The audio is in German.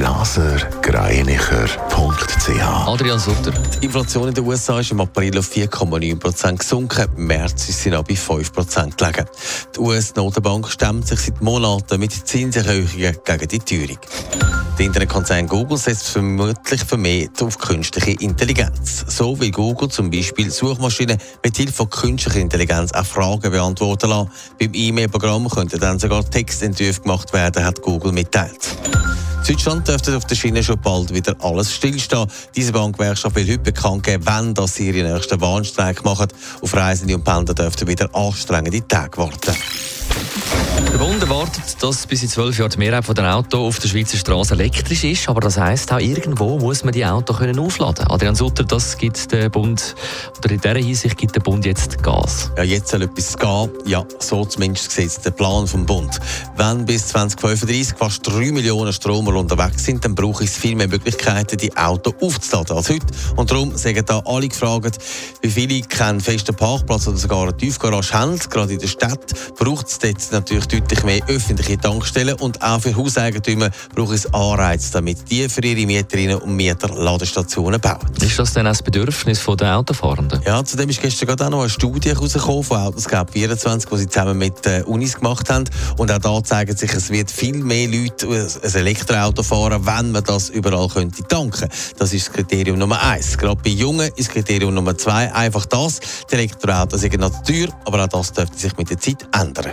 blasergreinicher.ch Adrian Sutter. Die Inflation in den USA ist im April auf 4,9% gesunken. Im März ist sie noch bei 5% gelegen. Die US-Notenbank stemmt sich seit Monaten mit Zinserhöhungen gegen die Teuerung. Der Internetkonzern Google setzt vermutlich vermehrt auf künstliche Intelligenz. So will Google zum Beispiel Suchmaschinen mit Hilfe von künstlicher Intelligenz auch Fragen beantworten lassen. Beim E-Mail-Programm könnten dann sogar Textentwürfe gemacht werden, hat Google mitteilt. Deutschland dürfte auf der Schiene schon bald wieder alles stillstehen. Diese Bankgewerkschaft will heute bekannt geben, wann das sie ihren nächsten Warnstreik machen. Auf Reisende und Pendler dürften wieder anstrengende Tage warten. Der Bund erwartet, dass bis in zwölf Jahren die Mehrheit der Autos auf der Schweizer Straße elektrisch ist. Aber das heisst, auch irgendwo muss man die Autos können aufladen Adrian Sutter, das gibt der Bund, oder in dieser Hinsicht gibt der Bund jetzt Gas. Ja, jetzt soll etwas gehen. Ja, so zumindest sieht der Plan vom Bund. Wenn bis 2035 fast drei Millionen Stromer unterwegs sind, dann braucht es viel mehr Möglichkeiten, die Autos aufzuladen als heute. Und darum sagen da alle gefragt, wie viele keinen festen Parkplatz oder sogar eine Tiefgarage haben. Gerade in der Stadt braucht es dort natürlich deutlich mehr öffentliche Tankstellen und auch für Hauseigentümer braucht es Anreize, damit die für ihre Mieterinnen und Mieter Ladestationen bauen. Ist das denn das Bedürfnis der Autofahrenden? Ja, zudem ist gestern gerade auch noch eine Studie herausgekommen von Autoscout 24, die sie zusammen mit den Unis gemacht haben. Und auch da zeigt sich, es wird viel mehr Leute ein Elektroauto fahren, wenn man das überall könnte tanken. Das ist das Kriterium Nummer eins. Gerade bei Jungen ist Kriterium Nummer zwei einfach das. Die Elektroautos sind noch teuer, aber auch das dürfte sich mit der Zeit ändern.